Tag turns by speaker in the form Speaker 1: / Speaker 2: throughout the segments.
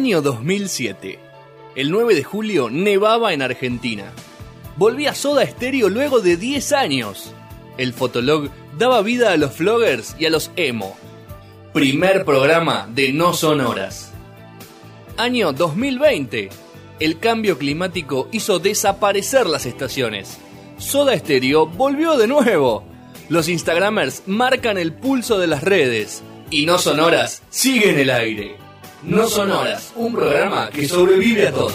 Speaker 1: Año 2007. El 9 de julio nevaba en Argentina. Volvía Soda Stereo luego de 10 años. El Fotolog daba vida a los vloggers y a los emo. Primer programa de No Sonoras. Año 2020. El cambio climático hizo desaparecer las estaciones. Soda Stereo volvió de nuevo. Los Instagramers marcan el pulso de las redes. Y No Sonoras sigue en el aire. No Sonoras, un programa que sobrevive a todo.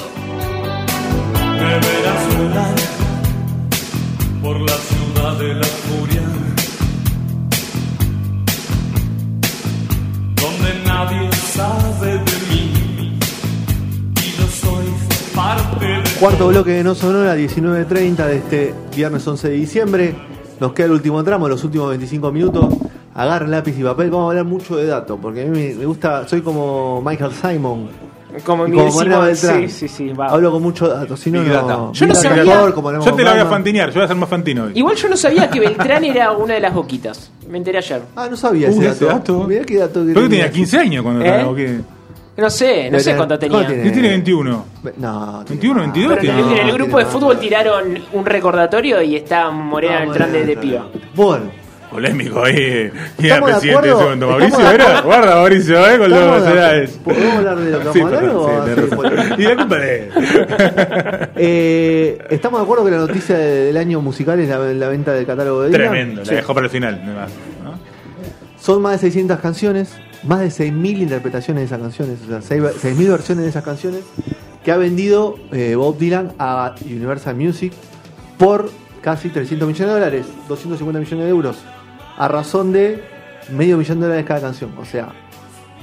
Speaker 2: Me verás volar por la ciudad de la furia, donde nadie sabe de mí y yo soy parte de
Speaker 3: Cuarto bloque de No Sonora, 19.30 de este viernes 11 de diciembre. Nos queda el último tramo, los últimos 25 minutos. Agarren lápiz y papel, vamos a hablar mucho de datos, porque a mí me, gusta, soy como Michael Simon.
Speaker 4: Como Miguel
Speaker 3: como
Speaker 4: sí, sí, sí, va.
Speaker 3: Hablo con mucho datos, si no, no.
Speaker 4: Yo no sabía-
Speaker 3: Report, como
Speaker 5: Yo te la voy a fantinear, yo voy a ser más fantino hoy.
Speaker 4: Igual yo no sabía que Beltrán era una de las boquitas. Me enteré ayer.
Speaker 3: Ah, no sabía
Speaker 5: Uy,
Speaker 3: ese
Speaker 5: ese
Speaker 3: dato.
Speaker 5: dato.
Speaker 3: Mirá qué dato que
Speaker 5: Creo que tenía 15 años cuando
Speaker 4: ¿Eh?
Speaker 5: estaba, ¿o qué?
Speaker 4: No sé, no sé cuánto tenía.
Speaker 3: ¿cuánto tiene?
Speaker 5: ¿Qué tiene 21?
Speaker 3: No, tiene
Speaker 5: 21,
Speaker 3: más.
Speaker 5: 22
Speaker 4: Pero en el,
Speaker 5: tiene.
Speaker 4: en el grupo de fútbol tiraron un recordatorio y está Morena
Speaker 3: Ah,
Speaker 4: Beltrán de, piba.
Speaker 3: Bueno,
Speaker 5: Polémico ahí. ¿Quién era presidente en ese momento? ¿Mauricio era? Guarda, Mauricio, ¿eh? Con los
Speaker 3: acuerdo. ¿Podemos hablar de lo que vamos a hablar o?
Speaker 5: Y la culpa de él.
Speaker 3: eh, estamos de acuerdo que la noticia del año musical es la, la venta del catálogo de Dylan.
Speaker 5: Tremendo, la dejó para el final. ¿no?
Speaker 3: Son más de 600 canciones, más de 6.000 interpretaciones de esas canciones, o sea, 6.000 versiones de esas canciones que ha vendido eh, Bob Dylan a Universal Music por casi 300 millones de dólares, 250 millones de euros, a razón de medio millón de dólares cada canción. O sea,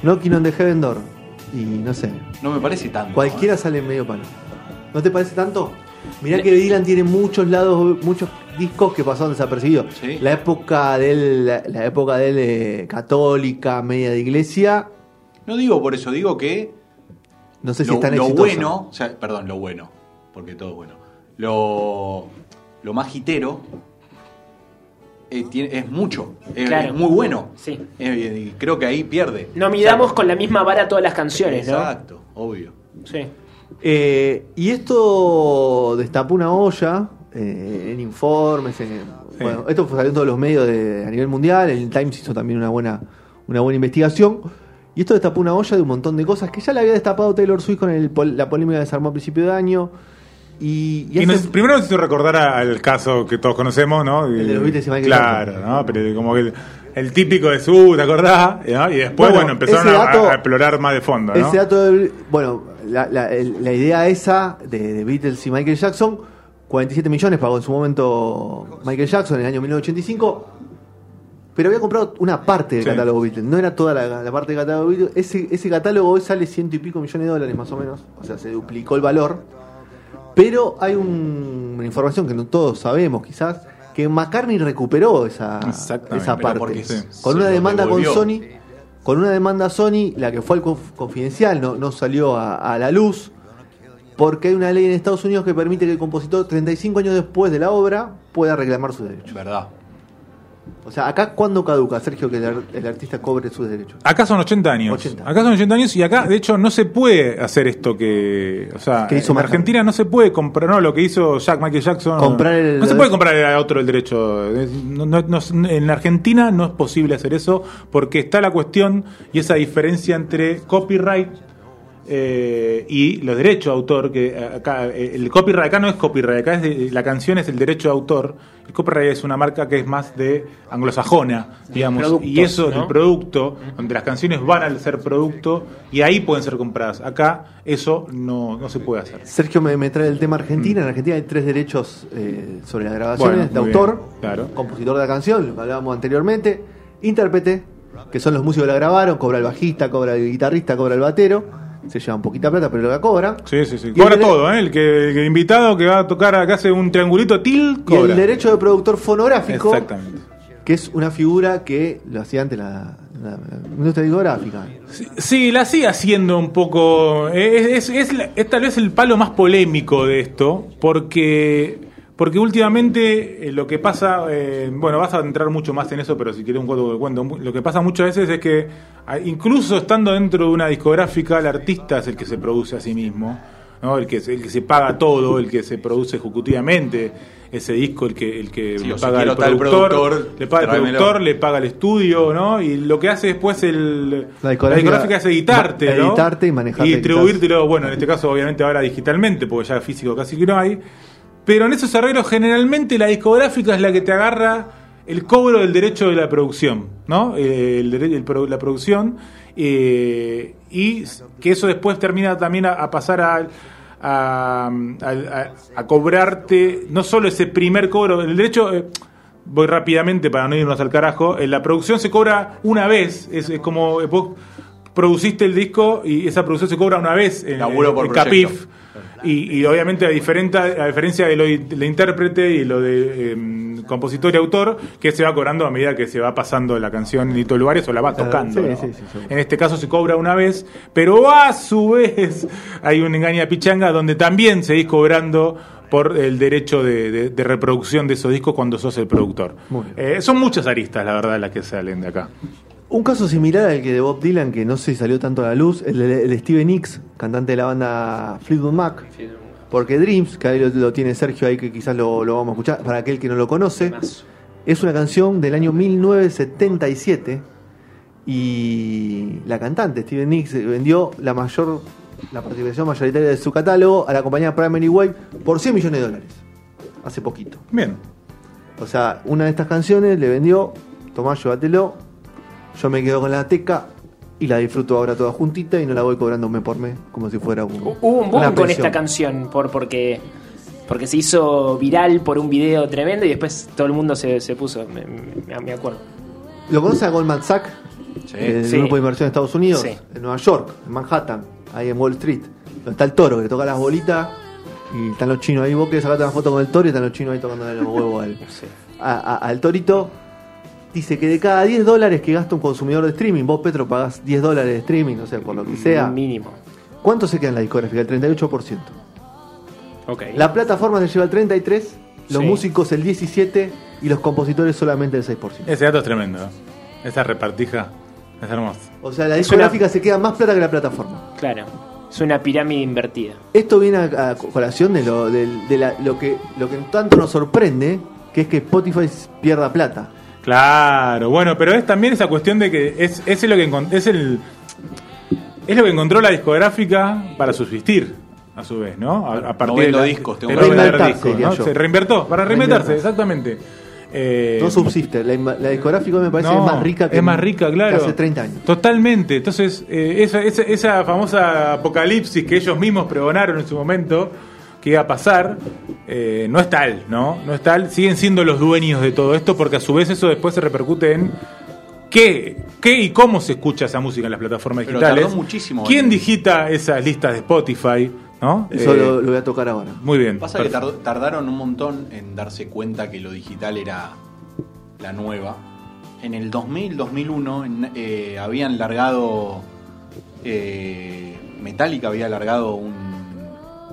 Speaker 3: Knocking on the Heaven Door y no sé,
Speaker 6: No me parece tanto.
Speaker 3: cualquiera sale en medio palo. ¿No te parece tanto? Mirá que Dylan tiene muchos lados, muchos discos que pasaron desapercibidos.
Speaker 6: Sí.
Speaker 3: La época de él, la, la época de él eh, católica, media de iglesia,
Speaker 6: No digo por eso, digo que
Speaker 3: no sé si
Speaker 6: lo,
Speaker 3: es tan
Speaker 6: lo bueno, o sea, perdón, lo bueno, porque todo es bueno. Lo, lo más hitero eh, tiene- es mucho, es,
Speaker 4: Claro.
Speaker 6: es muy bueno.
Speaker 4: Sí.
Speaker 6: Eh, y creo que ahí pierde.
Speaker 4: No midamos con la misma vara todas las canciones, ¿no?
Speaker 6: Exacto, obvio.
Speaker 4: Sí.
Speaker 3: Eh, y esto destapó una olla eh, en informes. en- bueno, esto salió en todos los medios de- a nivel mundial. El Times hizo también una buena, una buena investigación. Y esto destapó una olla de un montón de cosas que ya le había destapado Taylor Swift con el la polémica que se armó a principio de año. Y, y
Speaker 5: nos- primero necesito recordar a- al caso que todos conocemos, ¿no?
Speaker 3: El de los Beatles y Michael
Speaker 5: Claro, ¿no? Pero como que el, el típico de su, ¿te acordás? ¿No? Y después,
Speaker 3: Bueno,
Speaker 5: bueno, empezaron a- explorar más de fondo, ¿no?
Speaker 3: Ese dato del- bueno, la, la- la idea esa de, de Beatles y Michael Jackson, 47 millones pagó en su momento Michael Jackson en el año 1985, pero había comprado una parte del
Speaker 5: Sí.
Speaker 3: catálogo Beatles, no era toda la, la parte del catálogo Beatles. Ese, ese catálogo hoy sale ciento y pico millones de dólares más o menos, o sea, se duplicó el valor. Pero hay un- una información que no todos sabemos, quizás, que McCartney recuperó esa, esa parte.
Speaker 5: Sí.
Speaker 3: Con una demanda con. Sony, con una demanda Sony, la que fue al conf- confidencial, no, no salió a, a la luz, porque hay una ley en Estados Unidos que permite que el compositor, 35 años después de la obra, pueda reclamar sus derechos.
Speaker 6: Verdad.
Speaker 3: O sea, acá cuándo caduca, Sergio, que el, ar- el artista cobre sus derechos.
Speaker 5: Acá son 80 años.
Speaker 3: 80.
Speaker 5: Acá son 80 años y acá, de hecho, no se puede hacer esto que. O sea,
Speaker 3: ¿Qué hizo
Speaker 5: en? Argentina no se puede comprar. No, lo que hizo Jack Michael Jackson.
Speaker 3: Comprar el-
Speaker 5: no se puede comprar a otro el derecho. Es- no- no- no- en Argentina no es posible hacer eso porque está la cuestión y esa diferencia entre copyright. Eh, y los derechos de autor que acá eh, el copyright acá no es copyright acá es de- la canción es el derecho de autor el copyright es una marca que es más de anglosajona digamos y eso
Speaker 4: ¿no?
Speaker 5: el producto, donde las canciones van a ser producto y ahí pueden ser compradas. Acá eso no, no se puede hacer.
Speaker 3: Sergio me, me trae el tema Argentina. En Argentina hay tres derechos eh, sobre las grabaciones
Speaker 5: Bueno,
Speaker 3: de autor,
Speaker 5: bien, claro.
Speaker 3: compositor de la canción, lo que hablábamos anteriormente, intérprete, que son los músicos que la grabaron, cobra el bajista, cobra el guitarrista, cobra el batero, se llevan poquita plata, pero lo que cobra.
Speaker 5: Sí, sí, sí.
Speaker 3: Y
Speaker 5: Cobra
Speaker 3: el
Speaker 5: todo, ¿eh? El que, el que invitado que va a tocar acá hace un triangulito til,
Speaker 3: Y
Speaker 5: cobra.
Speaker 3: el derecho de productor fonográfico,
Speaker 5: Exactamente.
Speaker 3: que es una figura que lo hacía antes la, la- la industria discográfica.
Speaker 5: Sí, sí, la sigue haciendo un poco. Es, es- es la- es tal vez el palo más polémico de esto, porque Porque últimamente eh, lo que pasa, eh, bueno, vas a entrar mucho más en eso, pero si quieres un cuento, cuento. Lo que pasa muchas veces es que, ah, incluso estando dentro de una discográfica, el artista es el que se produce a sí mismo, ¿no? el, que, se- el que se paga todo, el que se produce ejecutivamente ese disco, el que, el que
Speaker 6: Sí, si
Speaker 5: paga al
Speaker 6: tal
Speaker 5: productor,
Speaker 6: productor,
Speaker 5: le paga al
Speaker 6: tráemelo.
Speaker 5: productor, le paga al estudio, ¿no? Y lo que hace después el,
Speaker 3: La discográfica-
Speaker 5: es editarte, ¿no?
Speaker 3: editarte y manejarte
Speaker 5: Y distribuírtelo, bueno, en este caso obviamente ahora digitalmente, porque ya físico casi que no hay. Pero en esos arreglos generalmente la discográfica es la que te agarra el cobro del derecho de la producción, ¿no? Eh, El, el la producción. eh, y que eso después termina también a, a pasar a, a, cobrarte no solo ese primer cobro, el derecho... eh, Voy rápidamente para no irnos al carajo. La producción se cobra una vez. Es, es como vos produciste el disco y esa producción se cobra una vez en, en. Capif. Y, y obviamente a, diferente, a diferencia de lo de la intérprete y lo de em, compositor y autor, que se va cobrando a medida que se va pasando la canción en distintos lugares o la va tocando.
Speaker 3: sí,
Speaker 5: ¿no?
Speaker 3: sí, sí, seguro.
Speaker 5: en este caso se cobra una vez, pero a su vez hay un engaña pichanga donde también seguís cobrando por el derecho de, de- de reproducción de esos discos cuando sos el productor. Eh, son muchas aristas, la verdad, las que salen de acá.
Speaker 3: Un caso similar al que de Bob Dylan, que no se salió tanto a la luz, el de, el Steven Nicks, cantante de la banda Fleetwood Mac. Porque Dreams, que ahí lo, lo tiene Sergio ahí, que quizás lo, lo vamos a escuchar, para aquel que no lo conoce, es una canción del año 1977 y la cantante Steven Nicks vendió la mayor la participación mayoritaria de su catálogo a la compañía Primary Wave por 100 millones de dólares. Hace poquito.
Speaker 5: Bien.
Speaker 3: O sea, una de estas canciones le vendió, tomá, llévatelo, yo me quedo con la teca y la disfruto ahora toda juntita y no la voy cobrando mes por mes, como si fuera un,
Speaker 4: Hu- Hubo un boom con esta canción por, porque, porque se hizo viral por un video tremendo y después todo el mundo se, se puso, me, me- me acuerdo.
Speaker 3: ¿Lo conoce a Goldman Sachs?
Speaker 6: Sí.
Speaker 3: el
Speaker 4: Sí.
Speaker 3: grupo de inversión de Estados Unidos,
Speaker 4: Sí.
Speaker 3: en Nueva York, en Manhattan, ahí en Wall Street. Donde está el toro que le toca las bolitas y están los chinos ahí. Vos querés sacarte una foto con el toro y están los chinos ahí tocándole los huevos al,
Speaker 4: Sí.
Speaker 3: a- a- al torito. Dice que de cada 10 dólares que gasta un consumidor de streaming, vos Petro pagás 10 dólares de streaming, no sé, por lo que sea.
Speaker 4: Mínimo.
Speaker 3: ¿Cuánto se queda en la discográfica? El 38%.
Speaker 4: Ok.
Speaker 3: La plataforma se lleva el 33%, los
Speaker 4: Sí.
Speaker 3: músicos el 17% y los compositores solamente el 6%.
Speaker 5: Ese dato es tremendo. ¿eh? Esa repartija es hermosa.
Speaker 3: O sea, la discográfica
Speaker 4: una-
Speaker 3: se queda más plata que la plataforma.
Speaker 4: Claro. Es una pirámide invertida.
Speaker 3: Esto viene a, a colación de, lo, del- de la- lo, que, lo que tanto nos sorprende, que es que Spotify pierda plata.
Speaker 5: Claro, bueno, pero es también esa cuestión de que es, es lo que es el es lo que encontró la discográfica para subsistir, a su vez, ¿no? A, a partir de la-
Speaker 6: discos, tengo
Speaker 5: de
Speaker 3: reinventarse,
Speaker 5: discos, ¿no? Se reinvertó, para reinventarse, exactamente. Eh,
Speaker 3: No subsiste. La, discográfica me parece
Speaker 5: no,
Speaker 3: es más rica que,
Speaker 5: es más rica, claro.
Speaker 3: que hace 30 años.
Speaker 5: Totalmente. Entonces, eh, esa, esa, esa famosa apocalipsis que ellos mismos pregonaron en su momento que iba a pasar, eh, no es tal, ¿no? No es tal. Siguen siendo los dueños de todo esto porque a su vez eso después se repercute en qué, qué y cómo se escucha esa música en las plataformas
Speaker 6: Pero
Speaker 5: digitales.
Speaker 6: tardó muchísimo
Speaker 5: ¿Quién
Speaker 6: en-
Speaker 5: digita esas listas de Spotify? ¿no?
Speaker 3: Eso
Speaker 5: Eh,
Speaker 3: lo, lo voy a tocar ahora.
Speaker 5: Muy bien.
Speaker 6: Pasa que
Speaker 5: perfecto.
Speaker 6: tardó- tardaron un montón en darse cuenta que lo digital era la nueva. En el 2000, 2001 en- eh, habían largado eh, Metallica había largado un,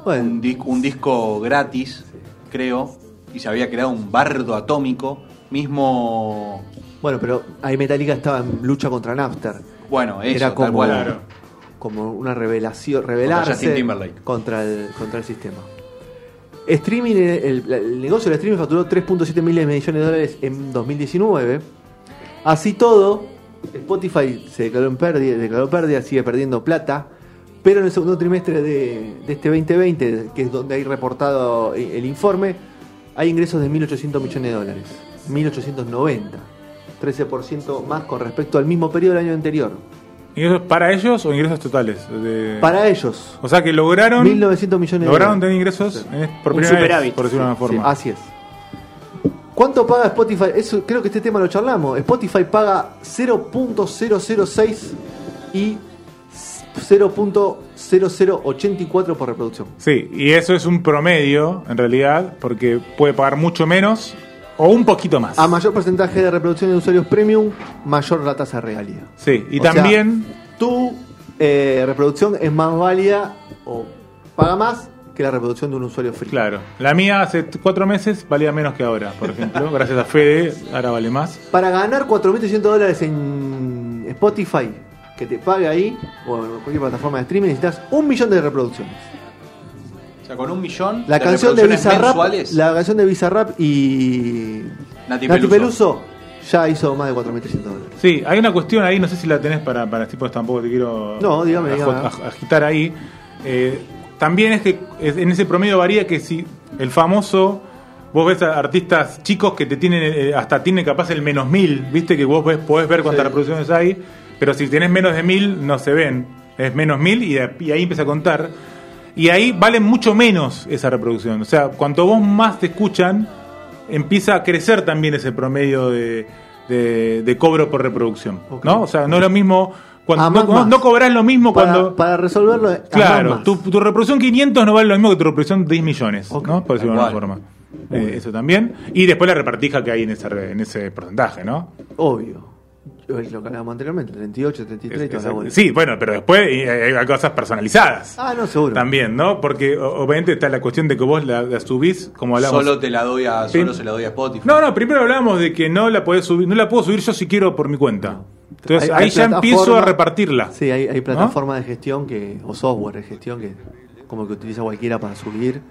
Speaker 3: Bueno.
Speaker 6: un, dis- un disco gratis, creo, y se había creado un bardo atómico, mismo
Speaker 3: Bueno, pero ahí Metallica estaba en lucha contra Napster.
Speaker 6: bueno, eso,
Speaker 3: Era
Speaker 6: tal
Speaker 3: como,
Speaker 6: cual.
Speaker 5: Claro.
Speaker 3: como una revelación, revelarse
Speaker 6: Justin Timberlake.
Speaker 3: contra el, contra el sistema. Streaming, el, el negocio del streaming facturó 3.7 miles de millones de dólares en 2019. Así todo, Spotify se declaró en pérdida, declaró pérdida, sigue perdiendo plata. Pero en el segundo trimestre de, de este 2020, que es donde hay reportado el el informe, hay ingresos de 1.800 millones de dólares. 1.890. 13% más con respecto al mismo periodo del año anterior.
Speaker 5: ¿Ingresos para ellos o ingresos totales? De-
Speaker 3: Para ellos,
Speaker 5: O sea que lograron
Speaker 3: 1.900 millones de
Speaker 5: lograron tener ingresos
Speaker 3: Sí.
Speaker 5: en- por
Speaker 4: Un
Speaker 5: primera vez,
Speaker 4: superávit.
Speaker 5: por decirlo de una
Speaker 3: Sí,
Speaker 5: forma.
Speaker 3: así es. ¿Cuánto paga Spotify? Eso, creo que este tema lo charlamos. Spotify paga 0.006 y 0.0084 por reproducción.
Speaker 5: Sí, y eso es un promedio, en realidad, porque puede pagar mucho menos o un poquito más.
Speaker 3: A mayor porcentaje de reproducción de usuarios premium, mayor la tasa de regalía.
Speaker 5: Sí, y
Speaker 3: O sea,
Speaker 5: también,
Speaker 3: tu eh, reproducción es más válida o paga más que la reproducción de un usuario free.
Speaker 5: Claro. La mía hace cuatro meses valía menos que ahora, por ejemplo. Gracias a Fede, ahora vale más.
Speaker 3: Para ganar 4.300 dólares en Spotify, que te pague ahí, o en cualquier plataforma de streaming, necesitas un millón de reproducciones.
Speaker 6: O sea, con un millón
Speaker 3: La
Speaker 6: de
Speaker 3: canción de Bizarrap, la canción de Bizarrap y
Speaker 6: Nati
Speaker 3: Nati
Speaker 6: Peluso.
Speaker 3: Peluso ya hizo más de 4.300 dólares.
Speaker 5: Sí, hay una cuestión ahí, no sé si la tenés para, para tipo, tampoco te quiero
Speaker 3: No, dígame,
Speaker 5: aj- agitar ahí. Eh, también es que en ese promedio varía que si el famoso, vos ves a artistas chicos que te tienen, eh, hasta tienen capaz el menos mil, viste que vos ves, podés ver cuántas
Speaker 3: Sí.
Speaker 5: reproducciones hay, pero si tenés menos de mil no se ven, es menos mil y, de- y ahí empieza a contar. Y ahí vale mucho menos esa reproducción. O sea, cuanto vos más te escuchan, empieza a crecer también ese promedio de, de- de cobro por reproducción. ¿No? O sea, no es lo mismo. Cuando, no,
Speaker 3: más,
Speaker 5: no, cobras lo mismo
Speaker 3: Para,
Speaker 5: cuando.
Speaker 3: para resolverlo,
Speaker 5: claro,
Speaker 3: más.
Speaker 5: tu, tu reproducción 500 no vale lo mismo que tu reproducción 10 millones. ¿no? Por decirlo de alguna forma. Eh, eso también. Y después la repartija que hay en ese, re- en ese porcentaje, ¿no?
Speaker 3: Obvio. Es Lo que hablábamos anteriormente, 38, 33 y toda la
Speaker 5: sí, bueno, pero después hay cosas personalizadas.
Speaker 3: Ah, no, seguro.
Speaker 5: También, ¿no? Porque obviamente está la cuestión de que vos la, la subís, como hablamos.
Speaker 6: Solo te la doy a,
Speaker 5: Sí.
Speaker 6: solo se la doy a Spotify.
Speaker 5: No, no, primero hablamos de que no la podés subir, no la puedo subir yo si quiero por mi cuenta. Entonces
Speaker 3: Hay-
Speaker 5: ahí
Speaker 3: hay
Speaker 5: ya empiezo a repartirla.
Speaker 3: Sí, hay, hay plataformas de gestión que o software de gestión que como que utiliza cualquiera para subir,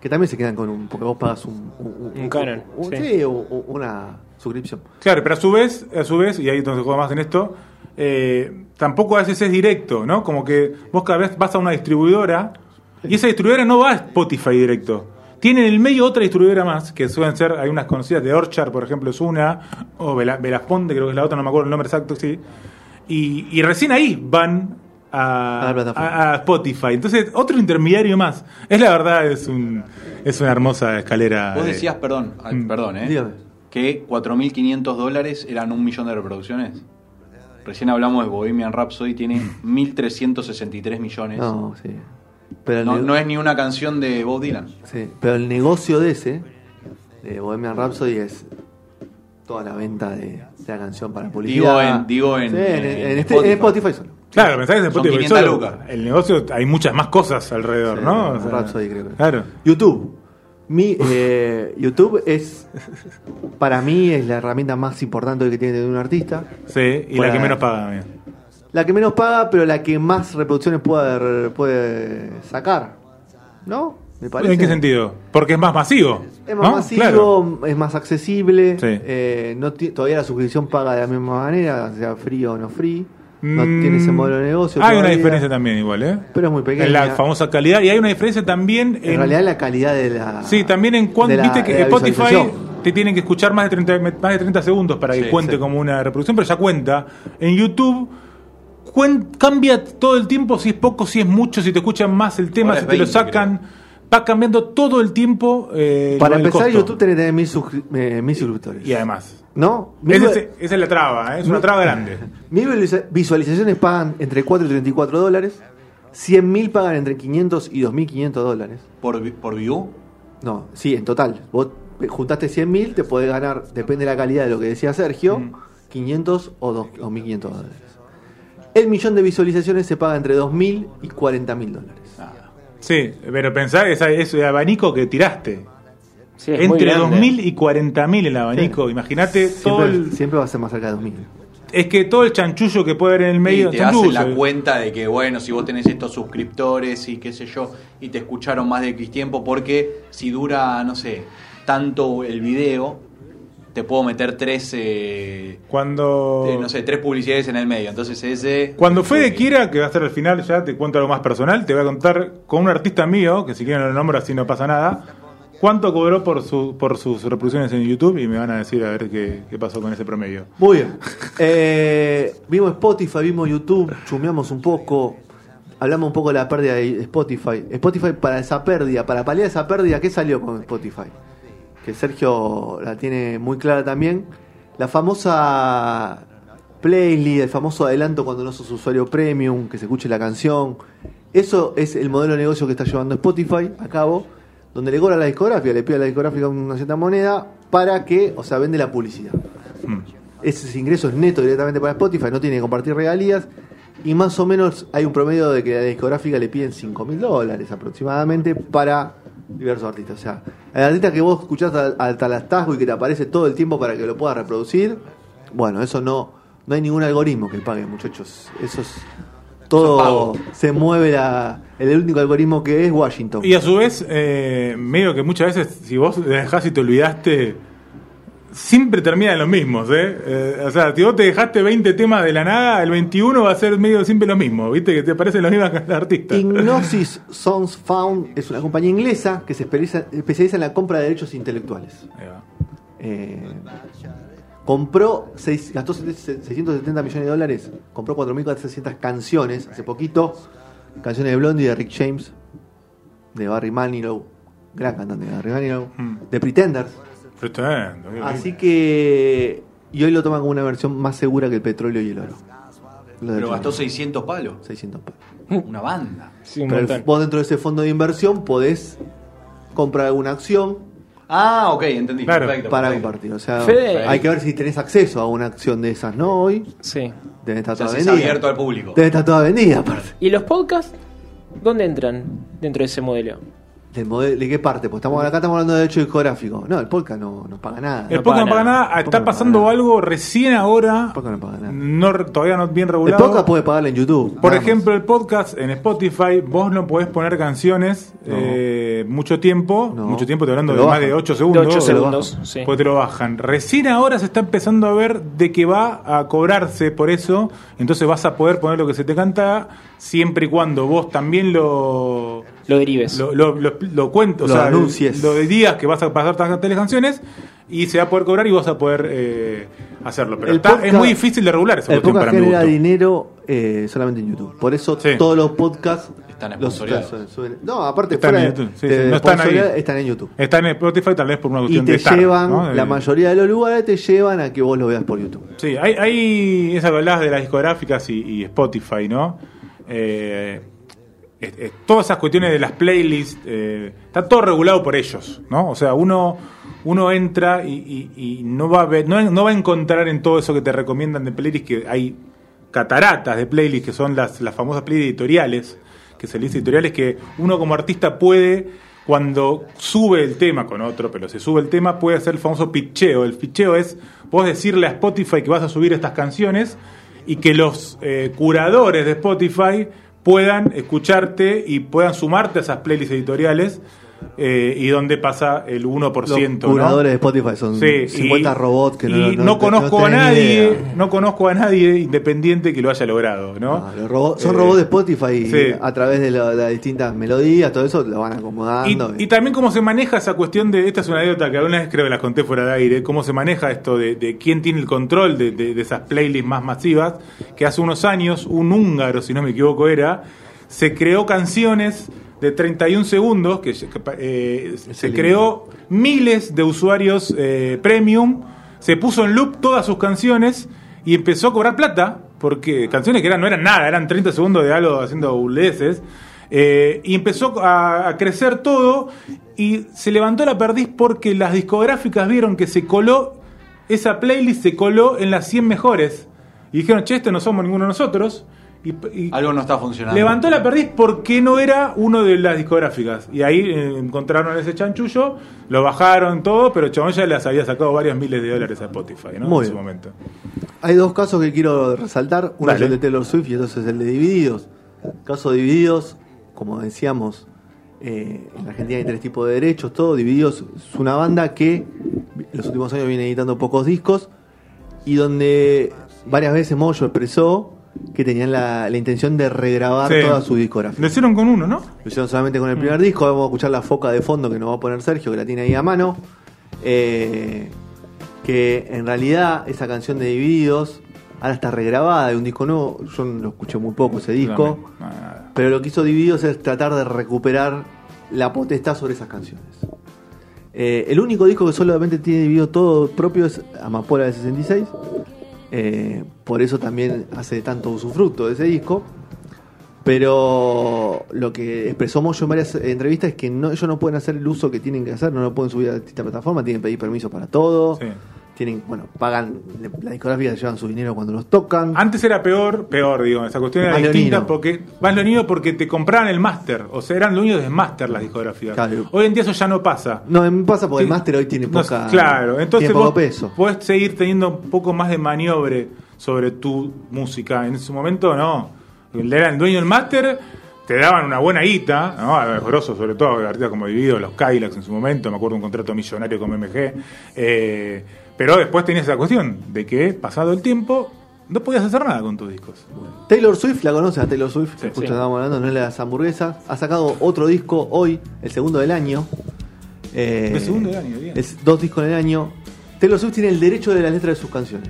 Speaker 3: que también se quedan con un porque vos pagas un un,
Speaker 4: Un canon,
Speaker 3: un-
Speaker 4: sí.
Speaker 3: sí, o- o una suscripción.
Speaker 5: Claro, pero a su vez, a su vez, y ahí entonces juego más en esto, eh, tampoco a veces es directo, ¿no? Como que vos cada vez vas a una distribuidora y esa distribuidora no va a Spotify directo. Tiene en el medio otra distribuidora más, que suelen ser, hay unas conocidas de Orchard, por ejemplo, es una, o Vela- Velasponte, creo que es la otra, no me acuerdo el nombre exacto, sí. Y, y recién ahí van a, Spotify. Entonces, otro intermediario más. Es la verdad, es un es una hermosa escalera.
Speaker 6: Vos
Speaker 5: de-
Speaker 6: decías, perdón, ay,
Speaker 5: Mm.
Speaker 6: perdón, ¿eh?
Speaker 3: Dígame.
Speaker 6: Que 4.500 dólares eran un millón de reproducciones. Recién hablamos de Bohemian Rhapsody, tiene 1.363 millones.
Speaker 3: No, sí. Pero
Speaker 6: No, no es ni una canción de Bob Dylan.
Speaker 3: sí, pero el negocio de ese de Bohemian Rhapsody es toda la venta de, de la canción para publicidad.
Speaker 6: Digo en- digo en-
Speaker 3: Sí,
Speaker 6: en
Speaker 3: en este-
Speaker 6: Spotify.
Speaker 3: en Spotify solo.
Speaker 5: Claro, pensás que
Speaker 6: 500
Speaker 5: solo,
Speaker 6: lucas.
Speaker 5: El negocio, hay muchas más cosas alrededor,
Speaker 3: Sí,
Speaker 5: ¿no? O sea,
Speaker 3: Rhapsody, creo que.
Speaker 5: Claro.
Speaker 3: YouTube. Mi, eh, YouTube es, para mí, es la herramienta más importante que tiene que tener un artista.
Speaker 5: Sí, y la que menos paga también.
Speaker 3: La que menos paga, pero la que más reproducciones puede, puede sacar. ¿No? Me parece.
Speaker 5: ¿En qué sentido? Porque es más masivo.
Speaker 3: Es más
Speaker 5: ¿no?
Speaker 3: masivo,
Speaker 5: Claro.
Speaker 3: es más accesible.
Speaker 5: Sí.
Speaker 3: eh, no todavía la suscripción paga de la misma manera, sea free o no free. No
Speaker 5: Mm,
Speaker 3: tiene ese modelo de negocio.
Speaker 5: Hay una diferencia también igual, ¿eh?
Speaker 3: Pero es muy pequeña.
Speaker 5: En la famosa calidad. Y hay una diferencia también
Speaker 3: En realidad, la calidad de la.
Speaker 5: Sí, también en cuanto. Viste que Spotify te tienen que escuchar más de 30, más de 30 segundos para que
Speaker 6: Sí,
Speaker 5: cuente
Speaker 3: sí.
Speaker 5: como una reproducción, pero ya cuenta. En YouTube cuen- cambia todo el tiempo, si es poco, si es mucho, si te escuchan más el tema,
Speaker 6: Ahora
Speaker 5: si te lo
Speaker 6: 20,
Speaker 5: sacan. Va cambiando todo el tiempo. eh,
Speaker 3: Para
Speaker 5: el
Speaker 3: empezar,
Speaker 5: costo.
Speaker 3: YouTube tiene que tener mil, eh, mil suscriptores.
Speaker 5: Y además.
Speaker 3: ¿No? Mil-
Speaker 5: Esa es, esa es la traba, ¿eh? es una traba grande.
Speaker 3: Mil visualiza- visualizaciones pagan entre 4 y 34 dólares. 100.000 pagan entre 500 y 2.500 dólares.
Speaker 6: ¿Por, por view?
Speaker 3: No, sí, en total. Vos juntaste 100.000, te podés ganar, depende de la calidad de lo que decía Sergio,
Speaker 5: Mm.
Speaker 3: 500 o, dos- o 1.500 dólares. El millón de visualizaciones se paga entre 2.000 y 40.000 dólares.
Speaker 5: Sí, pero pensá esa, ese abanico que tiraste.
Speaker 4: Sí,
Speaker 5: Entre
Speaker 4: grande.
Speaker 5: 2.000 y 40.000 el abanico. Imagínate todo
Speaker 3: Siempre,
Speaker 5: el.
Speaker 3: siempre va a ser más cerca de 2.000.
Speaker 5: Es que todo el chanchullo que puede haber en el medio.
Speaker 6: y te hacen la
Speaker 5: eh.
Speaker 6: cuenta de que, bueno, si vos tenés estos suscriptores y qué sé yo, y te escucharon más de X tiempo, porque si dura, no sé, tanto el video, te puedo meter tres, eh,
Speaker 5: Cuando.
Speaker 6: eh, no sé, tres publicidades en el medio. Entonces ese...
Speaker 5: Cuando Fede quiera, que va a ser al final, ya te cuento algo más personal, te voy a contar con un artista mío, que si quieren lo nombro así no pasa nada, cuánto cobró por, su, por sus reproducciones en YouTube y me van a decir a ver qué, qué pasó con ese promedio.
Speaker 3: Muy bien. Eh, vimos Spotify, vimos YouTube, chumeamos un poco, hablamos un poco de la pérdida de Spotify. Spotify para esa pérdida, para paliar esa pérdida, ¿qué salió con Spotify? Que Sergio la tiene muy clara también. La famosa playlist, el famoso adelanto cuando no sos usuario premium, que se escuche la canción. Eso es el modelo de negocio que está llevando Spotify a cabo, donde le cobra la discográfica, le pide a la discográfica una cierta moneda para que, o sea, vende la publicidad
Speaker 5: Mm.
Speaker 3: esos ingresos netos directamente para Spotify, no tiene que compartir regalías. Y más o menos hay un promedio de que la discográfica le piden 5 mil dólares aproximadamente para diversos artistas. O sea, el artista que vos escuchás al, al talastazgo y que te aparece todo el tiempo para que lo puedas reproducir, bueno, eso no, no hay ningún algoritmo que pague, muchachos. Eso es todo se mueve la, el único algoritmo que es Washington.
Speaker 5: Y a su vez, eh, medio que muchas veces, si vos dejás y te olvidaste, siempre terminan los mismos, ¿eh? Eh, O sea, si vos te dejaste 20 temas de la nada, el 21 va a ser medio siempre lo mismo, ¿viste? Que te aparecen los mismos artistas.
Speaker 3: Ignosis Songs Found es una compañía inglesa que se especializa, especializa en la compra de derechos intelectuales.
Speaker 5: Ahí va.
Speaker 3: Eh, compró, seis- gastó 670 millones de dólares, compró 4.400 canciones hace poquito, canciones de Blondie, de Rick James, de Barry Manilow, gran cantante de Barry Manilow,
Speaker 5: Mm.
Speaker 3: de Pretenders.
Speaker 5: Pretendo, bien.
Speaker 3: Así que. Y hoy lo toman como una versión más segura que el petróleo y el oro. Lo
Speaker 6: Pero gastó
Speaker 3: Trump.
Speaker 6: 600 palos.
Speaker 3: 600 pesos.
Speaker 6: Una banda.
Speaker 4: Sí, un
Speaker 3: Pero vos dentro de ese fondo de inversión podés comprar alguna acción
Speaker 6: Ah, ok, entendí.
Speaker 5: Claro.
Speaker 6: Perfecto,
Speaker 3: para
Speaker 6: perfecto.
Speaker 3: compartir. O sea,
Speaker 4: Fede-
Speaker 3: hay que ver si tenés acceso a una acción de esas, ¿no? Hoy
Speaker 4: Sí.
Speaker 3: debe estar
Speaker 6: O sea,
Speaker 3: toda
Speaker 6: si
Speaker 3: vendida.
Speaker 6: abierto al público.
Speaker 3: Debe estar toda vendida, aparte.
Speaker 4: ¿Y los podcasts? ¿Dónde entran dentro de ese modelo?
Speaker 3: ¿Del modelo- ¿De qué parte? Pues estamos acá estamos hablando de derecho discográfico. No, el podcast no, no paga nada.
Speaker 5: El
Speaker 4: No
Speaker 5: podcast no
Speaker 4: paga nada.
Speaker 5: nada,
Speaker 3: El
Speaker 5: está pasando
Speaker 3: nada.
Speaker 5: algo recién ahora,
Speaker 3: El podcast no paga nada.
Speaker 5: no, todavía no bien
Speaker 3: El
Speaker 5: regulado.
Speaker 3: podcast puede pagarle en YouTube.
Speaker 5: Por
Speaker 3: más.
Speaker 5: ejemplo, el podcast en Spotify, vos no podés poner canciones
Speaker 3: No.
Speaker 5: eh, mucho tiempo, mucho tiempo, te hablando
Speaker 3: Te
Speaker 5: de más de 8
Speaker 4: De
Speaker 5: segundos.
Speaker 4: 8
Speaker 3: lo
Speaker 4: segundos,
Speaker 3: bajo.
Speaker 4: sí.
Speaker 5: Pues te lo bajan. Recién ahora se está empezando a ver de que va a cobrarse por eso. Entonces vas a poder poner lo que se te canta siempre y cuando vos también lo
Speaker 4: Lo derives.
Speaker 5: lo, lo, lo, lo cuento, o
Speaker 3: Lo
Speaker 5: sea,
Speaker 3: anuncies.
Speaker 5: lo digas que vas a pasar tantas canciones y se va a poder cobrar y vas a poder eh, hacerlo. Pero
Speaker 3: El
Speaker 5: está-
Speaker 3: podcast-
Speaker 5: es muy difícil de regular esa
Speaker 3: El
Speaker 5: cuestión
Speaker 3: podcast
Speaker 5: para mi
Speaker 3: genera
Speaker 5: gusto.
Speaker 3: dinero eh, solamente en YouTube. Por eso
Speaker 5: Sí.
Speaker 3: todos los podcasts
Speaker 6: Están sponsoriados.
Speaker 3: No, aparte
Speaker 5: Están
Speaker 3: fuera
Speaker 5: en YouTube, sí,
Speaker 3: de
Speaker 5: sí, no están ahí.
Speaker 3: están en YouTube.
Speaker 5: Está en Spotify tal vez por una
Speaker 3: Y
Speaker 5: cuestión
Speaker 3: te
Speaker 5: de estar,
Speaker 3: llevan,
Speaker 5: ¿no?
Speaker 3: la
Speaker 5: Eh,
Speaker 3: mayoría de los lugares te llevan a que vos lo veas por YouTube.
Speaker 5: Sí, hay, hay esa que hablabas de las discográficas y, y Spotify, ¿no? Eh, todas esas cuestiones de las playlists, eh, está todo regulado por ellos, ¿no? O sea, uno, uno entra y, y- no, va a ver, no, va a encontrar en todo eso que te recomiendan de playlists que hay cataratas de playlists que son las, las famosas playlists editoriales, que se dice editoriales que uno como artista puede, cuando sube el tema con otro, pero se sube el tema, puede hacer el famoso pitcheo. El pitcheo es vos decirle a Spotify que vas a subir estas canciones y que los eh, curadores de Spotify puedan escucharte y puedan sumarte a esas playlists editoriales eh, y donde pasa el 1%.
Speaker 3: Los
Speaker 5: ¿no?
Speaker 3: curadores de Spotify son
Speaker 5: Sí,
Speaker 3: 50
Speaker 5: y-
Speaker 3: robots que no,
Speaker 5: y
Speaker 3: no-
Speaker 5: no
Speaker 3: no-
Speaker 5: conozco
Speaker 3: no
Speaker 5: a nadie,
Speaker 3: idea.
Speaker 5: no conozco a nadie independiente que lo haya logrado, ¿no?
Speaker 3: Ah, robots- son
Speaker 5: Eh,
Speaker 3: robots de Spotify y
Speaker 5: sí.
Speaker 3: a través de la- las distintas melodías, todo eso lo van
Speaker 5: Y,
Speaker 3: acomodando.
Speaker 5: y también cómo se maneja esa cuestión de, esta es una anécdota que alguna vez creo que la conté fuera de aire, cómo se maneja esto de, de quién tiene el control de, de- de esas playlists más masivas, que hace unos años un húngaro, si no me equivoco era, se creó canciones de 31 segundos, que, eh, se
Speaker 3: lindo.
Speaker 5: creó miles de usuarios eh, premium, se puso en loop todas sus canciones y empezó a cobrar plata, porque canciones que eran, no eran nada, eran 30 segundos de algo haciendo boludeces, eh, y empezó a, a crecer todo y se levantó la perdiz porque las discográficas vieron que se coló, esa playlist se coló en las 100 mejores. Y dijeron, che, este no somos ninguno de nosotros. Y, y
Speaker 6: Algo no está funcionando.
Speaker 5: levantó la perdiz porque no era uno de las discográficas. Y ahí eh, encontraron ese chanchullo, lo bajaron todo, pero chabón ya les había sacado varios miles de dólares a Spotify, ¿no?
Speaker 3: Muy
Speaker 5: en su
Speaker 3: bien.
Speaker 5: momento.
Speaker 3: Hay dos casos que quiero resaltar. Uno
Speaker 5: Dale.
Speaker 3: es el de Taylor Swift y otro es el de Divididos. Caso de Divididos, como decíamos, eh, en Argentina hay tres tipos de derechos. Todo Divididos es una banda que en los últimos años viene editando pocos discos y donde varias veces Moyo expresó que tenían la, la intención de regrabar
Speaker 5: Sí.
Speaker 3: toda su discografía.
Speaker 5: Lo hicieron con uno, ¿no?
Speaker 3: Lo hicieron solamente con el primer disco. Vamos a escuchar la foca de fondo que nos va a poner Sergio, que la tiene ahí a mano. Eh, que en realidad esa canción de Divididos ahora está regrabada de un disco nuevo. Yo lo escuché muy poco ese disco. Pero lo que hizo Divididos es tratar de recuperar la potestad sobre esas canciones. Eh, el único disco que solamente tiene Dividido todo propio es Amapola del 66. Eh, por eso también hace tanto usufructo de ese disco. Pero lo que expresó Moyo en varias entrevistas es que no, ellos no pueden hacer el uso que tienen que hacer, no lo pueden subir a distintas plataformas, tienen que pedir permiso para todo,
Speaker 5: Sí.
Speaker 3: Tienen, bueno, pagan, la discográfica se llevan su dinero cuando los tocan.
Speaker 5: Antes era peor, peor, digo, esa cuestión era
Speaker 3: Más
Speaker 5: distinta porque más leonino porque te compraban el máster, o sea, eran dueños de máster las discográficas.
Speaker 3: Claro.
Speaker 5: Hoy en día eso ya no pasa.
Speaker 3: No, pasa porque el máster hoy tiene
Speaker 5: No,
Speaker 3: poca,
Speaker 5: claro, entonces
Speaker 3: poco
Speaker 5: vos
Speaker 3: peso.
Speaker 5: podés seguir teniendo un poco más de maniobre sobre tu música. En ese momento no. Era el dueño del máster, te daban una buena guita, ¿no? A grosos, sobre todo, artistas como Dividido, los Kylax en su momento, me acuerdo un contrato millonario con MMG. eh, pero después tenías esa cuestión de que, pasado el tiempo, no podías hacer nada con tus discos.
Speaker 3: Taylor Swift, ¿la conoces a Taylor Swift?
Speaker 5: Sí.
Speaker 3: Justo
Speaker 4: Sí.
Speaker 3: estábamos hablando, no es la de las hamburguesas. Ha sacado otro disco hoy, el segundo del año. Eh,
Speaker 5: El segundo del año, bien.
Speaker 3: Es dos discos en el año. Taylor Swift tiene el derecho de las letras de sus canciones.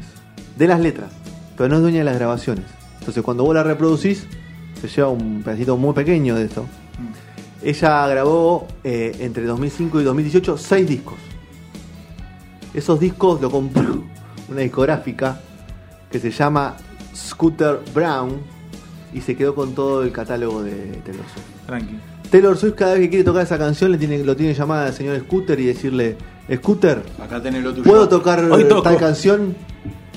Speaker 3: De las letras. Pero no es dueña de las grabaciones. Entonces cuando vos la reproducís, se lleva un pedacito muy pequeño de esto. Ella grabó eh, entre 2005 y 2018 seis discos. Esos discos lo compró una discográfica que se llama Scooter Brown y se quedó con todo el catálogo de Taylor Swift.
Speaker 5: Tranqui.
Speaker 3: Taylor Swift cada vez que quiere tocar esa canción le tiene, lo tiene llamada al señor Scooter y decirle, Scooter,
Speaker 6: Acá tenés lo tuyo.
Speaker 3: ¿puedo tocar tal canción?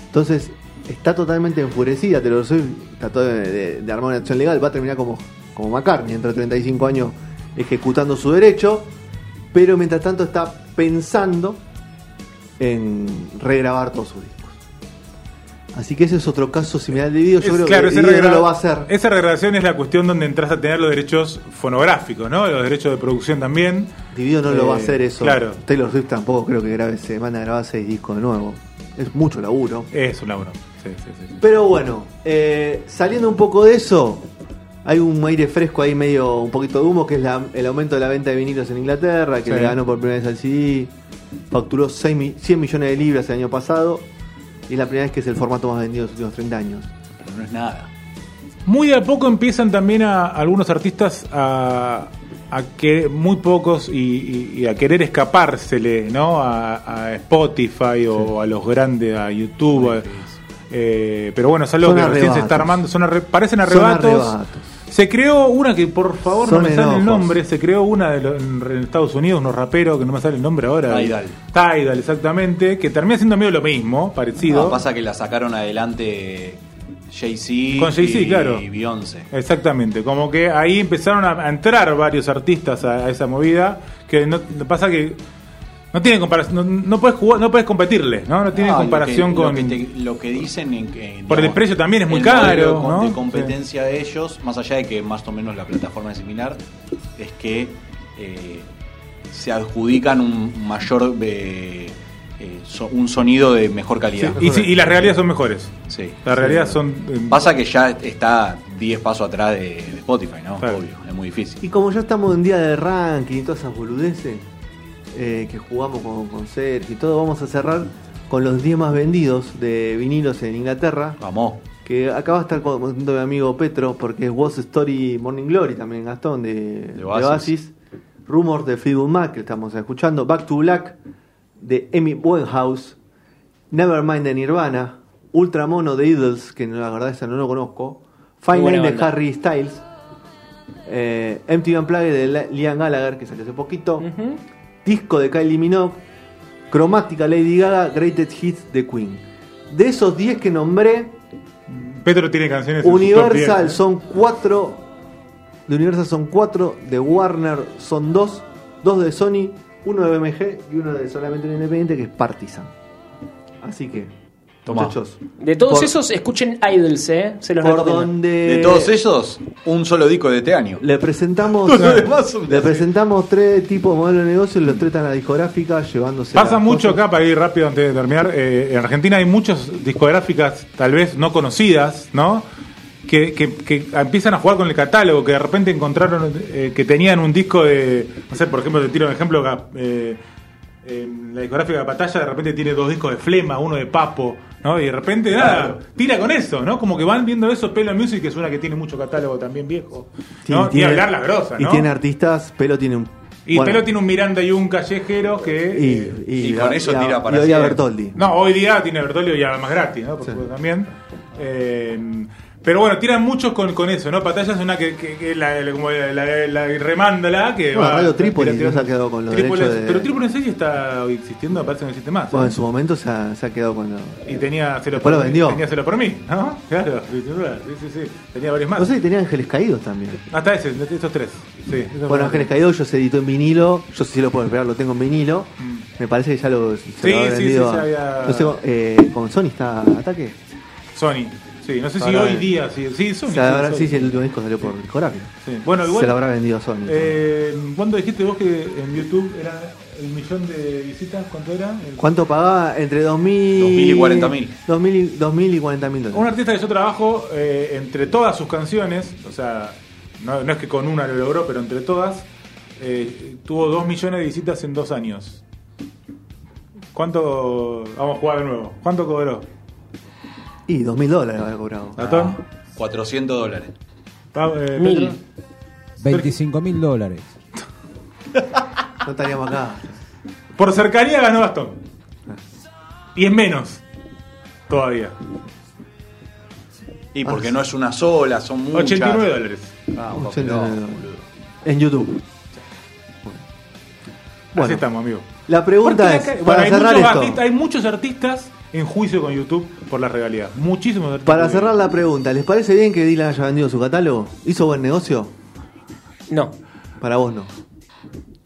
Speaker 3: Entonces está totalmente enfurecida Taylor Swift, trató de, de- de armar una acción legal, va a terminar como, como McCartney, entre 35 años ejecutando su derecho, pero mientras tanto está pensando en regrabar todos sus discos. Así que ese es otro caso similar de video. Yo
Speaker 5: Es-
Speaker 3: creo
Speaker 5: claro,
Speaker 3: que no lo va a hacer.
Speaker 5: Esa regrabación es la cuestión donde entras a tener los derechos fonográficos, ¿no? Los derechos de producción también.
Speaker 3: Dividido no lo va a
Speaker 5: Eh,
Speaker 3: hacer eso.
Speaker 5: claro.
Speaker 3: Taylor Swift tampoco creo que grabe, se manda a grabar seis discos de nuevo. Es mucho laburo.
Speaker 5: Es un laburo. Sí, sí, sí.
Speaker 3: Pero bueno, eh, saliendo un poco de eso, hay un aire fresco ahí medio, un poquito de humo, que es la- el aumento de la venta de vinilos en Inglaterra, que
Speaker 5: Sí.
Speaker 3: le ganó por primera vez al CD, facturó 6 mi- 100 millones de libras el año pasado, y es la primera vez que es el formato más vendido de los últimos 30 años.
Speaker 6: Pero no es nada.
Speaker 5: Muy de a poco empiezan también a algunos artistas a, a que muy pocos y, y- y a querer escapársele, ¿no? A, a Spotify o a los grandes, a YouTube. eh, pero bueno, es algo
Speaker 3: Son
Speaker 5: que recién se
Speaker 3: arrebatos.
Speaker 5: está armando. Son arre- parecen
Speaker 3: Son
Speaker 5: arrebatos. Se creó una que por favor
Speaker 3: Son
Speaker 5: no me sale el nombre. Se creó una de los- en, Estados Unidos, unos raperos que no me sale el nombre ahora.
Speaker 6: Tidal.
Speaker 5: Tidal, exactamente. Que termina siendo medio lo mismo, parecido.
Speaker 6: No, pasa que la sacaron adelante Jay-Z
Speaker 5: Con Jay-Z,
Speaker 6: y
Speaker 5: claro.
Speaker 6: Beyoncé.
Speaker 5: Exactamente, como que ahí empezaron a, a entrar varios artistas a, a esa movida, que no pasa que no tienen comparación, no, no puedes jugar, no puedes competirle, ¿no? No tienen
Speaker 6: Ah, lo
Speaker 5: comparación
Speaker 6: que-
Speaker 5: con
Speaker 6: Lo que, te- lo que dicen en que.
Speaker 5: Por el precio también es muy
Speaker 6: el
Speaker 5: caro,
Speaker 6: de
Speaker 5: ¿no?
Speaker 6: De competencia de ellos, más allá de que más o menos la plataforma es similar, es que eh, se adjudican un mayor. eh, eh, so- un sonido de mejor calidad.
Speaker 5: y, sí, y las realidades son mejores.
Speaker 6: Sí.
Speaker 5: Las realidades son eh,
Speaker 6: Pasa que ya está 10 pasos atrás de, de Spotify, ¿no?
Speaker 5: Claro.
Speaker 6: Obvio, es muy difícil.
Speaker 3: Y como ya estamos en día de ranking y todas esas boludeces eh, que jugamos con, con Sergio y todo, vamos a cerrar con los 10 más vendidos de vinilos en Inglaterra.
Speaker 6: Vamos.
Speaker 3: Que acá va a estar contando mi amigo Petro, porque es Was Story Morning Glory también, Gastón, de,
Speaker 6: De
Speaker 3: de
Speaker 6: Oasis.
Speaker 3: Rumors de Fleetwood Mac, que estamos escuchando. Back to Black, de Amy Winehouse. Nevermind de Nirvana. Ultramono de Idols, que la verdad esa no lo conozco. Fine Line de
Speaker 4: banda.
Speaker 3: Harry Styles. Eh, MTV Unplugged de Liam Gallagher, que salió hace poquito.
Speaker 4: Ujú.
Speaker 3: Disco de Kylie Minogue. Cromática Lady Gaga. Greatest Hits de Queen. De esos 10 que nombré,
Speaker 5: Petro tiene canciones en su top
Speaker 3: Universal
Speaker 5: 10.
Speaker 3: son 4. De Universal son 4. De Warner son 2. 2 de Sony. Uno de BMG y uno de solamente un independiente que es Partisan. Así que,
Speaker 6: Tomá.
Speaker 3: muchachos.
Speaker 4: De todos
Speaker 3: por-
Speaker 4: esos, escuchen Idols, ¿eh? Se los
Speaker 3: Por donde.
Speaker 6: De todos esos, un solo disco de este año.
Speaker 3: Le presentamos.
Speaker 6: Demás
Speaker 3: le presentamos tres tipos de modelo de negocio y los tres están a la discográfica llevándose.
Speaker 5: Pasa mucho
Speaker 3: cosas.
Speaker 5: acá, para ir rápido antes de terminar, eh, en Argentina hay muchas discográficas tal vez no conocidas, ¿no? Que, que- que empiezan a jugar con el catálogo, que de repente encontraron eh, que tenían un disco de, no sé, por ejemplo, te tiro un ejemplo, eh, eh, la discográfica de Batalla de repente tiene dos discos de Flema, uno de Papo, ¿no? Y de repente, nada, tira con eso, ¿no? Como que van viendo eso, Pelo Music, que es una que tiene mucho catálogo también viejo, ¿no?
Speaker 3: y
Speaker 5: y hablar la grosa,
Speaker 3: Y
Speaker 5: ¿no?
Speaker 3: tiene artistas, Pelo tiene un.
Speaker 5: y
Speaker 3: bueno,
Speaker 5: Pelo tiene un Miranda y un Callejero que...
Speaker 3: y,
Speaker 5: eh,
Speaker 3: y,
Speaker 6: y con eso
Speaker 3: y-
Speaker 6: tira para
Speaker 3: y hoy a. Bertoldi.
Speaker 5: No, hoy día tiene Bertolio y además gratis, ¿no? Por
Speaker 3: Sí.
Speaker 5: supuesto, también. Eh, Pero bueno, tiran muchos con, con eso, ¿no? Pantalla es una que, que, que la, la- como la, la, la remándola que
Speaker 3: Bueno,
Speaker 5: va-
Speaker 3: Radio Trípoli no se ha quedado con los derechos de-
Speaker 5: Pero Trípoli en está existiendo, parece que no existe más. ¿eh?
Speaker 3: Bueno, en su momento se ha, se ha quedado con lo...
Speaker 5: Y tenía
Speaker 3: Después
Speaker 5: por
Speaker 3: lo vendió.
Speaker 5: Tenía Celo por mí, ¿no? Claro, sí, sí, sí. Tenía varios más.
Speaker 3: No sé si tenía Ángeles Caídos también.
Speaker 5: Hasta ese, estos tres. Sí, esos
Speaker 3: Bueno, Ángeles Caídos yo se editó en vinilo. Yo sí lo puedo esperar, lo tengo en vinilo.
Speaker 5: Mm.
Speaker 3: Me parece que ya lo, se
Speaker 5: Sí,
Speaker 3: lo
Speaker 5: sí, sí,
Speaker 3: a-
Speaker 5: había-
Speaker 3: No sé, eh, con Sony está Ataque.
Speaker 5: Sony. Sí, no sé si
Speaker 3: Ahora
Speaker 5: hoy día. Sí, sí Sony.
Speaker 3: Se habrá-
Speaker 5: sí,
Speaker 3: sí,
Speaker 5: Sony.
Speaker 3: sí, el último disco salió por discográfica.
Speaker 5: Sí. Bueno,
Speaker 3: Se
Speaker 5: igual.
Speaker 3: lo habrá vendido a Sony.
Speaker 5: Eh, ¿Cuándo dijiste vos que en YouTube era el millón de visitas? ¿Cuánto era? El-
Speaker 3: ¿Cuánto pagaba? Entre 2000,
Speaker 6: 2000 y 40.000.
Speaker 3: 2000 y, 2000 y 40 mil
Speaker 5: Un
Speaker 3: dólares.
Speaker 5: artista que yo trabajo eh, entre todas sus canciones, o sea, no, no es que con una lo logró, pero entre todas, eh, tuvo 2 millones de visitas en dos años. ¿Cuánto? Vamos a jugar de nuevo. ¿Cuánto cobró?
Speaker 3: Y 2000 dólares había cobrado.
Speaker 5: ¿Latón?
Speaker 6: 400 dólares.
Speaker 5: Pa- eh,
Speaker 4: Mil.
Speaker 5: Petro?
Speaker 7: 25 mil dólares.
Speaker 3: No estaríamos acá.
Speaker 5: Por cercanía ganó Gastón. Y es menos. Todavía.
Speaker 6: Y porque no es una sola, son muchas.
Speaker 5: 89 dólares.
Speaker 6: Ah, un
Speaker 3: 89
Speaker 6: papelón,
Speaker 3: dólares.
Speaker 6: boludo.
Speaker 3: En YouTube.
Speaker 5: Así
Speaker 3: Bueno,
Speaker 5: estamos, amigo.
Speaker 3: la pregunta
Speaker 5: Porque
Speaker 3: es,
Speaker 5: acá-
Speaker 3: para
Speaker 5: hay,
Speaker 3: cerrar
Speaker 5: muchos
Speaker 3: esto,
Speaker 5: artistas, hay muchos artistas en juicio con YouTube por la regalía. Muchísimos artistas.
Speaker 3: para cerrar la pregunta, ¿les parece bien que Dylan haya vendido su catálogo? ¿Hizo buen negocio?
Speaker 4: No.
Speaker 3: Para vos no.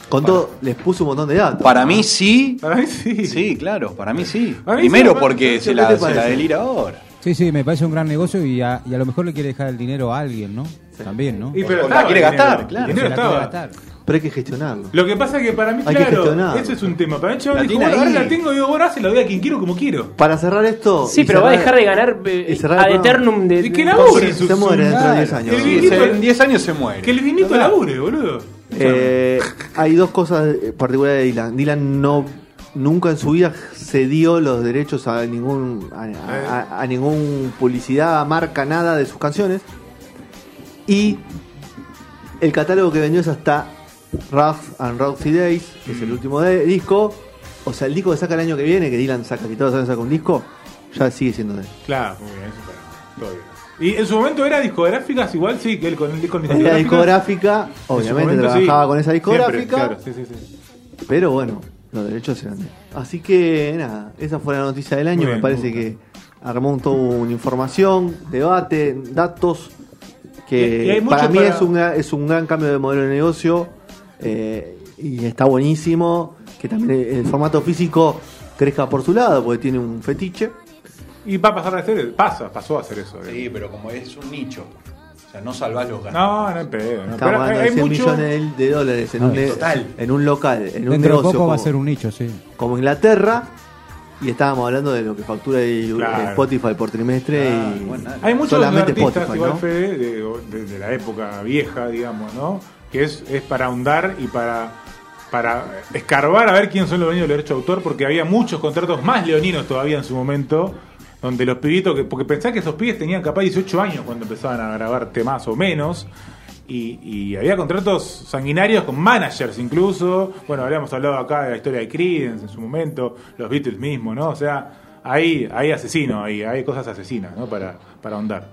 Speaker 3: Con todo, les puso un montón de datos.
Speaker 6: Para mí sí.
Speaker 5: Para mí sí.
Speaker 6: Sí, claro, para mí sí.
Speaker 5: Mí
Speaker 6: Primero
Speaker 5: sí,
Speaker 6: porque
Speaker 3: ¿qué
Speaker 6: se la, se la delira ahora.
Speaker 7: Sí, sí, me parece un gran negocio y a, y a lo mejor le quiere dejar el dinero a alguien, ¿no? También, ¿no?
Speaker 5: Y pero
Speaker 6: O la quiere gastar, claro.
Speaker 5: Dinero
Speaker 7: Se la quiere gastar.
Speaker 3: Pero hay que gestionarlo.
Speaker 5: Lo que pasa es que para mí,
Speaker 3: Hay
Speaker 5: claro, eso es un tema. Para mí, chaval,
Speaker 6: La
Speaker 5: dijo, bueno, ahora la tengo y digo, bueno, ahora se la doy a quien quiero como quiero.
Speaker 3: Para cerrar esto.
Speaker 4: Sí, pero va a dejar de ganar eh,
Speaker 3: cerrar
Speaker 4: ad eternum de.
Speaker 5: Y que labure.
Speaker 3: Se muere dentro de 10 años.
Speaker 6: Sí,
Speaker 5: vinito-
Speaker 6: en 10 años se muere.
Speaker 5: Que el vinito labure, boludo.
Speaker 3: Eh, hay dos cosas eh, particulares de Dylan. Dylan no nunca en su vida cedió los derechos a ningún a, a- a ningún publicidad, marca, nada de sus canciones. Y el catálogo que vendió es hasta Rough and Rousey Days, que es el último de- disco. O sea, el disco que saca el año que viene, que Dylan saca, que todos los años saca un disco, ya sigue siendo de él.
Speaker 5: Claro, muy bien, eso está todo bien. Y en su momento era discográficas, igual sí, que él con el disco
Speaker 3: En la discográfica, obviamente
Speaker 5: momento,
Speaker 3: trabajaba
Speaker 5: sí.
Speaker 3: con esa
Speaker 5: Siempre,
Speaker 3: discográfica.
Speaker 5: claro, sí, sí, sí.
Speaker 3: Pero bueno, los derechos eran de él. Así que nada, esa fue la noticia del año. Me parece que armó un, toda una información, debate, datos. Que
Speaker 5: Y- y
Speaker 3: para mí
Speaker 5: para-
Speaker 3: es, un, es un gran cambio de modelo de negocio. Eh, y está buenísimo. Que también el, formato físico crezca por su lado, porque tiene un fetiche.
Speaker 5: Y va a pasar a ser, pasa, pasó a hacer eso. eh.
Speaker 6: Sí, pero como es un nicho. O sea, no salvás los gatos.
Speaker 5: No, no es pedo. No.
Speaker 3: Estamos
Speaker 5: Pero
Speaker 3: hablando de
Speaker 5: hay
Speaker 3: 100
Speaker 5: mucho.
Speaker 3: millones de, dólares en,
Speaker 7: Ah,
Speaker 3: un,
Speaker 6: total.
Speaker 3: en un local, en un
Speaker 7: Dentro de
Speaker 3: negocio
Speaker 7: poco va a
Speaker 3: como-
Speaker 7: ser un nicho, sí.
Speaker 3: como Inglaterra. Y estábamos hablando de lo que factura el-
Speaker 5: Claro.
Speaker 3: Spotify por trimestre.
Speaker 6: Ah,
Speaker 3: y
Speaker 6: bueno.
Speaker 5: Hay muchos
Speaker 3: solamente
Speaker 5: artistas,
Speaker 3: Spotify,
Speaker 5: igual
Speaker 3: ¿no?
Speaker 5: Fede, de, de- de la época vieja, digamos, ¿no? Que es, es para ahondar y para, para escarbar a ver quién son los dueños del derecho de autor, porque había muchos contratos más leoninos todavía en su momento, donde los pibitos, que, porque pensá que esos pibes tenían capaz 18 años cuando empezaban a grabar temas o menos. Y, había contratos sanguinarios con managers incluso. Bueno, habíamos hablado acá de la historia de Creedence en su momento, los Beatles mismos, ¿no? O sea, hay, hay asesinos, hay, hay cosas asesinas, ¿no? Para, para ahondar.